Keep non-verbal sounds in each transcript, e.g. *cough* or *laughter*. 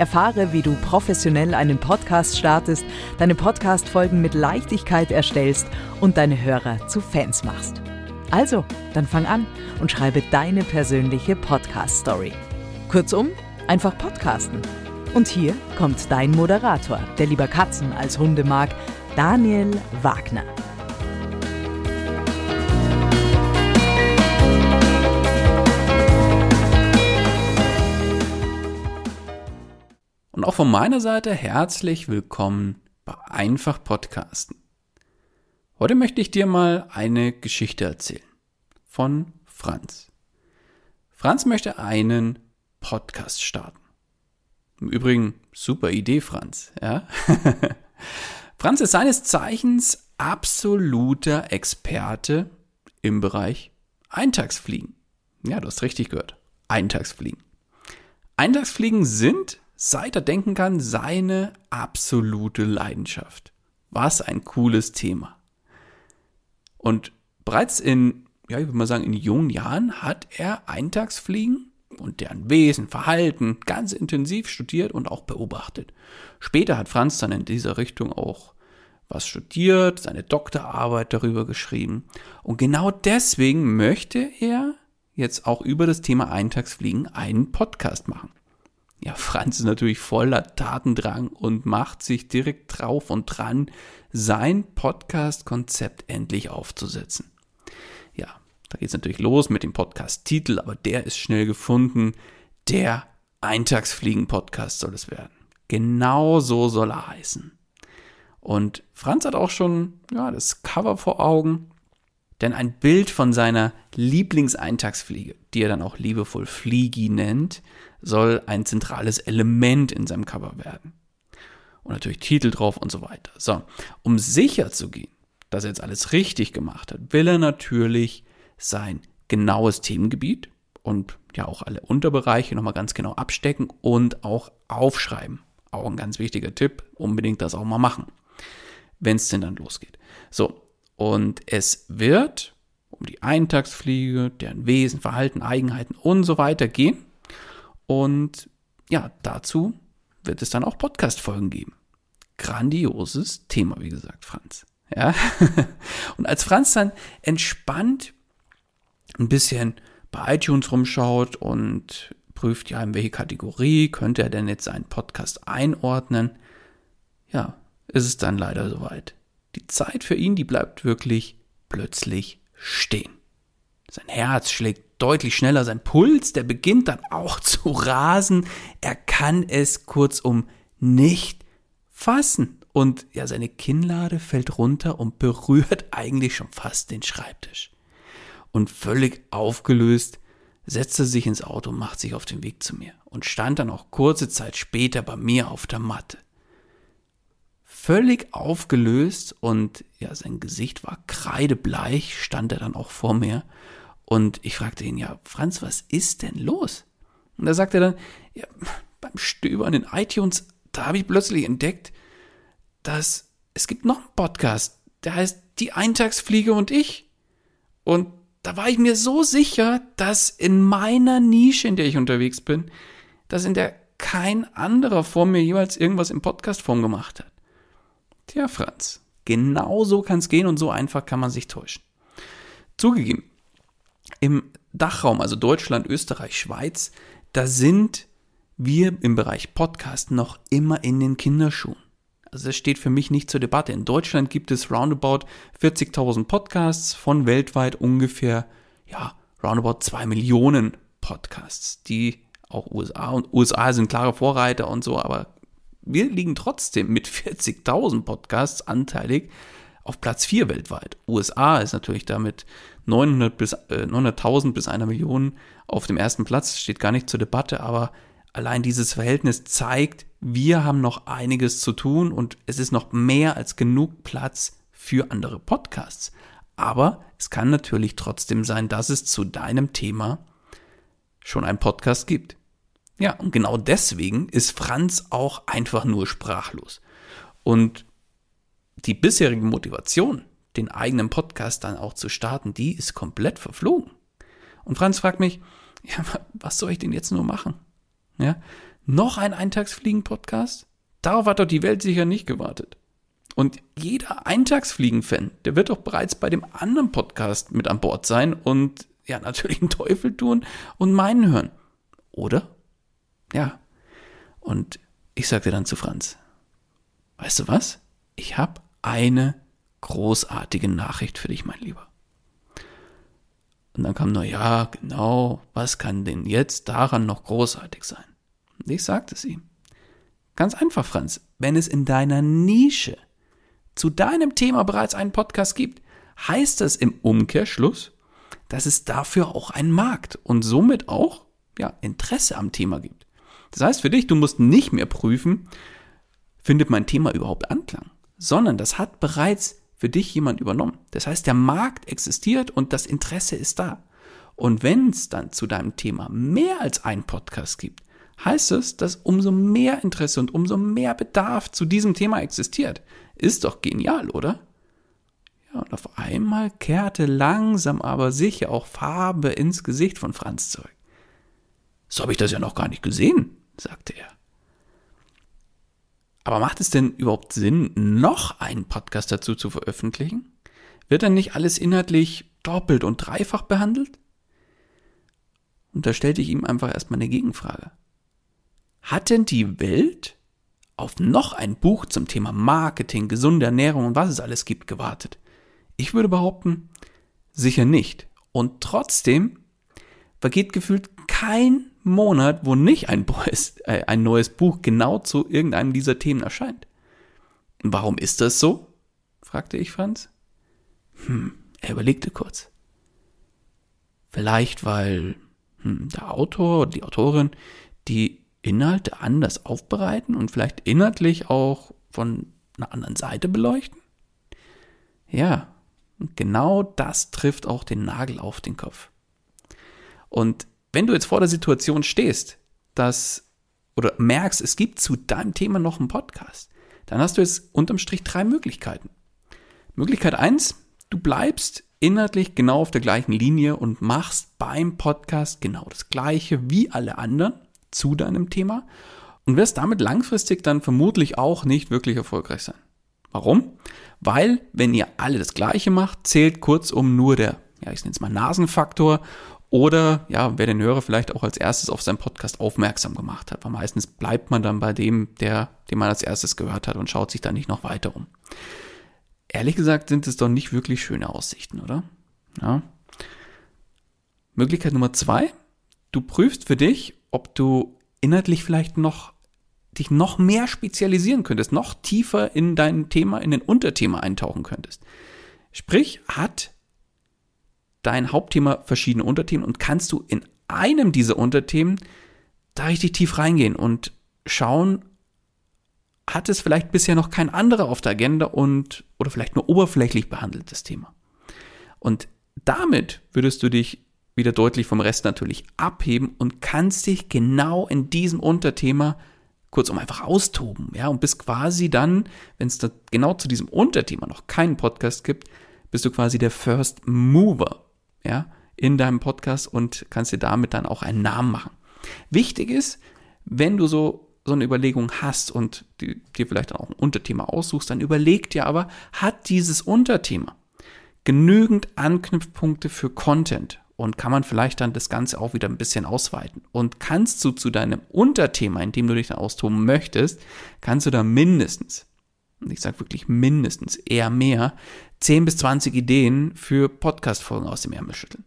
Erfahre, wie du professionell einen Podcast startest, deine Podcast-Folgen mit Leichtigkeit erstellst und deine Hörer zu Fans machst. Also, dann fang an und schreibe deine persönliche Podcast-Story. Kurzum, einfach podcasten. Und hier kommt dein Moderator, der lieber Katzen als Hunde mag, Daniel Wagner. Auch von meiner Seite herzlich willkommen bei Einfach Podcasten. Heute möchte ich dir mal eine Geschichte erzählen von Franz. Franz möchte einen Podcast starten. Im Übrigen super Idee, Franz. Ja? *laughs* Franz ist seines Zeichens absoluter Experte im Bereich Eintagsfliegen. Ja, du hast richtig gehört. Eintagsfliegen. Eintagsfliegen sind seit er denken kann, seine absolute Leidenschaft. Was ein cooles Thema. Und bereits in, ja, ich würde mal sagen, in jungen Jahren hat er Eintagsfliegen und deren Wesen, Verhalten ganz intensiv studiert und auch beobachtet. Später hat Franz dann in dieser Richtung auch was studiert, seine Doktorarbeit darüber geschrieben. Und genau deswegen möchte er jetzt auch über das Thema Eintagsfliegen einen Podcast machen. Ja, Franz ist natürlich voller Tatendrang und macht sich direkt drauf und dran, sein Podcast-Konzept endlich aufzusetzen. Ja, da geht es natürlich los mit dem Podcast-Titel, aber der ist schnell gefunden. Der Eintagsfliegen-Podcast soll es werden. Genau so soll er heißen. Und Franz hat auch schon ja, das Cover vor Augen. Denn ein Bild von seiner Lieblingseintagsfliege, die er dann auch liebevoll Fliegi nennt, soll ein zentrales Element in seinem Cover werden. Und natürlich Titel drauf und so weiter. So, um sicher zu gehen, dass er jetzt alles richtig gemacht hat, will er natürlich sein genaues Themengebiet und ja auch alle Unterbereiche nochmal ganz genau abstecken und auch aufschreiben. Auch ein ganz wichtiger Tipp, unbedingt das auch mal machen, wenn es denn dann losgeht. So, und es wird um die Eintagsfliege, deren Wesen, Verhalten, Eigenheiten und so weiter gehen. Und ja, dazu wird es dann auch Podcast-Folgen geben. Grandioses Thema, wie gesagt, Franz. Ja. *laughs* Und als Franz dann entspannt ein bisschen bei iTunes rumschaut und prüft, ja, in welche Kategorie könnte er denn jetzt seinen Podcast einordnen, ja, ist es dann leider soweit. Die Zeit für ihn, die bleibt wirklich plötzlich stehen. Sein Herz schlägt deutlich schneller, sein Puls, der beginnt dann auch *laughs* zu rasen. Er kann es kurzum nicht fassen. Und ja, seine Kinnlade fällt runter und berührt *laughs* eigentlich schon fast den Schreibtisch. Und völlig aufgelöst setzt er sich ins Auto und macht sich auf den Weg zu mir und stand dann auch kurze Zeit später bei mir auf der Matte. Völlig aufgelöst und ja, sein Gesicht war kreidebleich, stand er dann auch vor mir und ich fragte ihn, ja, Franz, was ist denn los? Und da sagte er dann, ja, beim Stöbern in iTunes, da habe ich plötzlich entdeckt, dass es gibt noch einen Podcast, der heißt Die Eintagsfliege und ich. Und da war ich mir so sicher, dass in meiner Nische, in der ich unterwegs bin, dass in der kein anderer vor mir jeweils irgendwas im Podcastform gemacht hat. Tja, Franz, genau so kann es gehen und so einfach kann man sich täuschen. Zugegeben, im Dachraum, also Deutschland, Österreich, Schweiz, da sind wir im Bereich Podcast noch immer in den Kinderschuhen. Also das steht für mich nicht zur Debatte. In Deutschland gibt es roundabout 40.000 Podcasts von weltweit ungefähr, ja, roundabout 2 Millionen Podcasts, die auch USA und USA sind klare Vorreiter und so, aber wir liegen trotzdem mit 40.000 Podcasts anteilig auf Platz 4 weltweit. USA ist natürlich damit 900 bis, äh, 900.000 bis einer Million auf dem ersten Platz, steht gar nicht zur Debatte, aber allein dieses Verhältnis zeigt, wir haben noch einiges zu tun und es ist noch mehr als genug Platz für andere Podcasts. Aber es kann natürlich trotzdem sein, dass es zu deinem Thema schon einen Podcast gibt. Ja, und genau deswegen ist Franz auch einfach nur sprachlos. Und die bisherige Motivation, den eigenen Podcast dann auch zu starten, die ist komplett verflogen. Und Franz fragt mich, ja, was soll ich denn jetzt nur machen? Ja, noch ein Eintagsfliegen-Podcast? Darauf hat doch die Welt sicher nicht gewartet. Und jeder Eintagsfliegen-Fan, der wird doch bereits bei dem anderen Podcast mit an Bord sein und ja, natürlich einen Teufel tun und meinen hören. Oder? Ja. Und ich sagte dann zu Franz, weißt du was? Ich habe eine großartige Nachricht für dich, mein Lieber. Und dann kam nur, ja, genau, was kann denn jetzt daran noch großartig sein? Und ich sagte ihm. Ganz einfach, Franz, wenn es in deiner Nische zu deinem Thema bereits einen Podcast gibt, heißt das im Umkehrschluss, dass es dafür auch einen Markt und somit auch ja, Interesse am Thema gibt. Das heißt für dich, du musst nicht mehr prüfen, findet mein Thema überhaupt Anklang, sondern das hat bereits für dich jemand übernommen. Das heißt, der Markt existiert und das Interesse ist da. Und wenn es dann zu deinem Thema mehr als einen Podcast gibt, heißt es, dass umso mehr Interesse und umso mehr Bedarf zu diesem Thema existiert. Ist doch genial, oder? Ja, und auf einmal kehrte langsam aber sicher auch Farbe ins Gesicht von Franz zurück. So habe ich das ja noch gar nicht gesehen, sagte er. Aber macht es denn überhaupt Sinn, noch einen Podcast dazu zu veröffentlichen? Wird dann nicht alles inhaltlich doppelt und dreifach behandelt? Und da stellte ich ihm einfach erstmal eine Gegenfrage. Hat denn die Welt auf noch ein Buch zum Thema Marketing, gesunde Ernährung und was es alles gibt gewartet? Ich würde behaupten, sicher nicht. Und trotzdem vergeht gefühlt kein Monat, wo nicht ein neues, *laughs* äh, ein neues Buch genau zu irgendeinem dieser Themen erscheint. Warum ist das so? fragte ich Franz. Hm, er überlegte kurz. Vielleicht, weil hm, der Autor oder die Autorin die Inhalte anders aufbereiten und vielleicht inhaltlich auch von einer anderen Seite beleuchten? Ja, und genau das trifft auch den Nagel auf den Kopf. Und wenn du jetzt vor der Situation stehst, dass oder merkst, es gibt zu deinem Thema noch einen Podcast, dann hast du jetzt unterm Strich drei Möglichkeiten. Möglichkeit eins: du bleibst inhaltlich genau auf der gleichen Linie und machst beim Podcast genau das gleiche wie alle anderen zu deinem Thema und wirst damit langfristig dann vermutlich auch nicht wirklich erfolgreich sein. Warum? Weil, wenn ihr alle das gleiche macht, zählt kurzum nur der, ja, ich nenne es mal Nasenfaktor oder ja, wer den Hörer vielleicht auch als erstes auf seinen Podcast aufmerksam gemacht hat. Weil meistens bleibt man dann bei dem, der, den man als erstes gehört hat und schaut sich dann nicht noch weiter um. Ehrlich gesagt sind es doch nicht wirklich schöne Aussichten, oder? Ja. Möglichkeit Nummer zwei. Du prüfst für dich, ob du inhaltlich vielleicht noch dich noch mehr spezialisieren könntest, noch tiefer in dein Thema, in den Unterthema eintauchen könntest. Sprich, hat dein Hauptthema verschiedene Unterthemen und kannst du in einem dieser Unterthemen da richtig tief reingehen und schauen, hat es vielleicht bisher noch kein anderer auf der Agenda und oder vielleicht nur oberflächlich behandeltes Thema. Und damit würdest du dich wieder deutlich vom Rest natürlich abheben und kannst dich genau in diesem Unterthema kurzum einfach austoben, ja, und bist quasi dann, wenn es da genau zu diesem Unterthema noch keinen Podcast gibt, bist du quasi der First Mover ja, in deinem Podcast und kannst dir damit dann auch einen Namen machen. Wichtig ist, wenn du so so eine Überlegung hast und dir vielleicht auch ein Unterthema aussuchst, dann überleg dir aber, hat dieses Unterthema genügend Anknüpfpunkte für Content und kann man vielleicht dann das Ganze auch wieder ein bisschen ausweiten. Und kannst du zu deinem Unterthema, in dem du dich dann austoben möchtest, kannst du da mindestens, ich sage wirklich mindestens, eher mehr, 10 bis 20 Ideen für Podcast-Folgen aus dem Ärmel schütteln.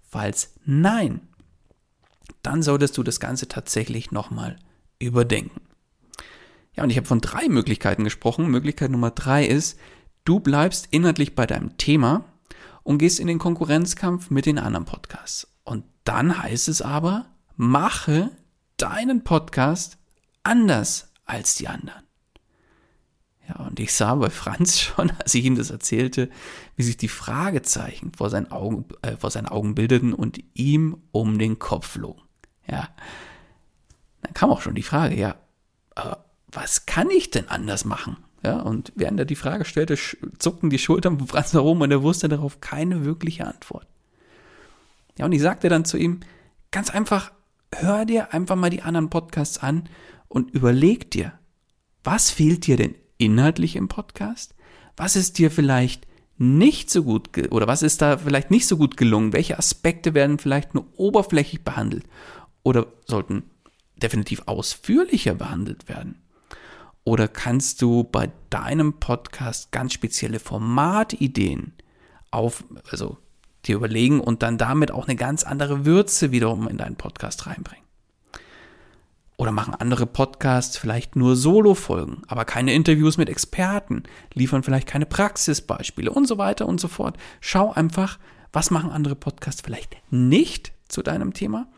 Falls nein, dann solltest du das Ganze tatsächlich nochmal überdenken. Ja, und ich habe von drei Möglichkeiten gesprochen. Möglichkeit Nummer drei ist, du bleibst inhaltlich bei deinem Thema und gehst in den Konkurrenzkampf mit den anderen Podcasts. Und dann heißt es aber, mache deinen Podcast anders als die anderen. Ja, und ich sah bei Franz *laughs* schon, als ich ihm das erzählte, wie sich die Fragezeichen vor seinen Augen, äh, vor seinen Augen bildeten und ihm um den Kopf flogen. Ja. Dann kam auch schon die Frage, ja, was kann ich denn anders machen? Ja, und während er die Frage stellte, zuckten die Schultern von Franz herum und er wusste darauf keine wirkliche Antwort. Ja, und ich sagte dann zu ihm, ganz einfach, hör dir einfach mal die anderen Podcasts an und überleg dir, was fehlt dir denn inhaltlich im Podcast? Was ist dir vielleicht nicht so gut oder was ist da vielleicht nicht so gut gelungen? Welche Aspekte werden vielleicht nur oberflächlich behandelt oder sollten definitiv ausführlicher behandelt werden? Oder kannst du bei deinem Podcast ganz spezielle Formatideen auf, also dir überlegen und dann damit auch eine ganz andere Würze wiederum in deinen Podcast reinbringen? Oder machen andere Podcasts vielleicht nur Solo-Folgen, aber keine Interviews mit Experten, liefern vielleicht keine Praxisbeispiele und so weiter und so fort. Schau einfach, was machen andere Podcasts vielleicht nicht zu deinem Thema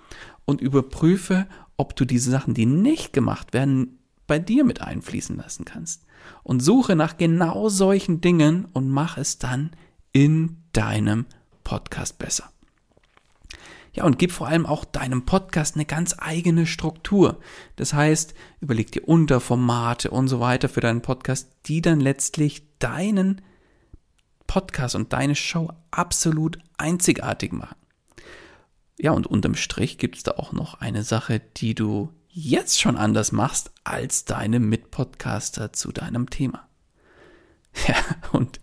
und überprüfe, ob du diese Sachen, die nicht gemacht werden, bei dir mit einfließen lassen kannst. Und suche nach genau solchen Dingen und mach es dann in deinem Podcast besser. Ja, und gib vor allem auch deinem Podcast eine ganz eigene Struktur. Das heißt, überleg dir Unterformate und so weiter für deinen Podcast, die dann letztlich deinen Podcast und deine Show absolut einzigartig machen. Ja, und unterm Strich gibt es da auch noch eine Sache, die du jetzt schon anders machst als deine Mitpodcaster zu deinem Thema. *laughs* Ja, und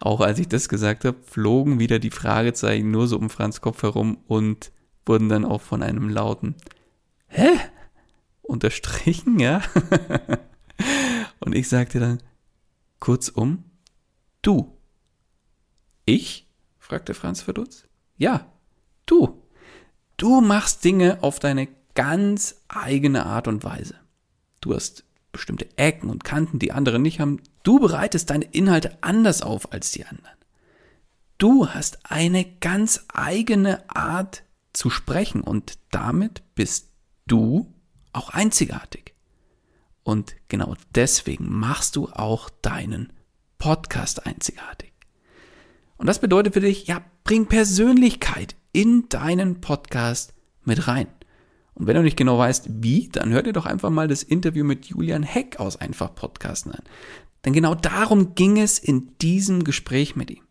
auch als ich das gesagt habe, flogen wieder die Fragezeichen nur so um Franz Kopf herum und wurden dann auch von einem lauten Hä? unterstrichen, ja? *laughs* und ich sagte dann kurzum, du. Ich? fragte Franz verdutzt. Ja, du. Du machst Dinge auf deine ganz eigene Art und Weise. Du hast bestimmte Ecken und Kanten, die andere nicht haben. Du bereitest deine Inhalte anders auf als die anderen. Du hast eine ganz eigene Art zu sprechen und damit bist du auch einzigartig. Und genau deswegen machst du auch deinen Podcast einzigartig. Und das bedeutet für dich, ja, bring Persönlichkeit in deinen Podcast mit rein. Und wenn du nicht genau weißt, wie, dann hör dir doch einfach mal das Interview mit Julian Heck aus Einfach Podcasten an. Denn genau darum ging es in diesem Gespräch mit ihm.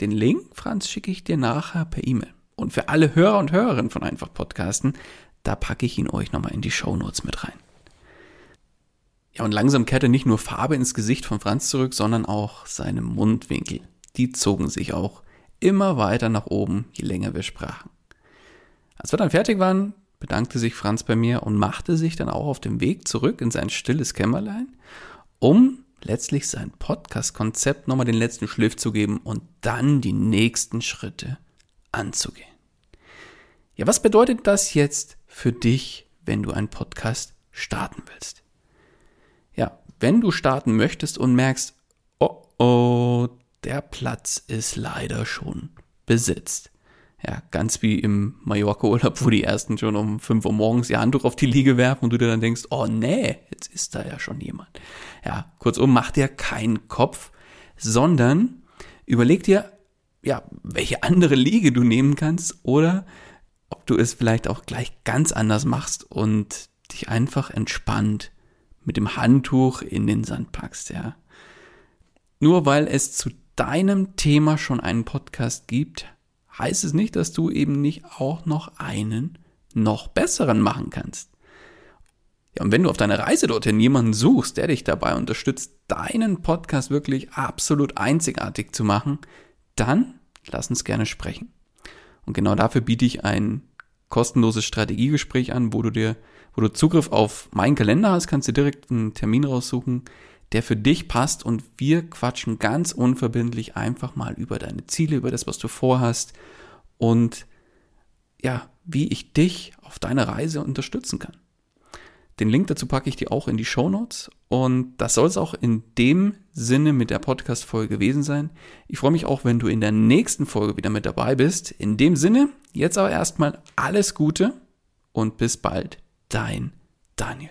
Den Link, Franz, schicke ich dir nachher per E-Mail. Und für alle Hörer und Hörerinnen von Einfach Podcasten, da packe ich ihn euch nochmal in die Show Notes mit rein. Ja, und langsam kehrte nicht nur Farbe ins Gesicht von Franz zurück, sondern auch seine Mundwinkel. Die zogen sich auch immer weiter nach oben, je länger wir sprachen. Als wir dann fertig waren, bedankte sich Franz bei mir und machte sich dann auch auf dem Weg zurück in sein stilles Kämmerlein, um letztlich sein Podcast-Konzept nochmal den letzten Schliff zu geben und dann die nächsten Schritte anzugehen. Ja, was bedeutet das jetzt für dich, wenn du einen Podcast starten willst? Ja, wenn du starten möchtest und merkst, oh oh, der Platz ist leider schon besetzt ja, ganz wie im Mallorca-Urlaub, wo die ersten schon um 5 Uhr morgens ihr Handtuch auf die Liege werfen und du dir dann denkst, oh nee, jetzt ist da ja schon jemand. Ja, kurzum, mach dir keinen Kopf, sondern überleg dir, ja, welche andere Liege du nehmen kannst oder ob du es vielleicht auch gleich ganz anders machst und dich einfach entspannt mit dem Handtuch in den Sand packst, ja. Nur weil es zu deinem Thema schon einen Podcast gibt, heißt es nicht, dass du eben nicht auch noch einen noch besseren machen kannst. Ja, und wenn du auf deiner Reise dorthin jemanden suchst, der dich dabei unterstützt, deinen Podcast wirklich absolut einzigartig zu machen, dann lass uns gerne sprechen. Und genau dafür biete ich ein kostenloses Strategiegespräch an, wo du dir, wo du Zugriff auf meinen Kalender hast, kannst du direkt einen Termin raussuchen, der für dich passt und wir quatschen ganz unverbindlich einfach mal über deine Ziele, über das, was du vorhast und ja, wie ich dich auf deiner Reise unterstützen kann. Den Link dazu packe ich dir auch in die Show Notes und das soll es auch in dem Sinne mit der Podcast-Folge gewesen sein. Ich freue mich auch, wenn du in der nächsten Folge wieder mit dabei bist. In dem Sinne, jetzt aber erstmal alles Gute und bis bald, dein Daniel.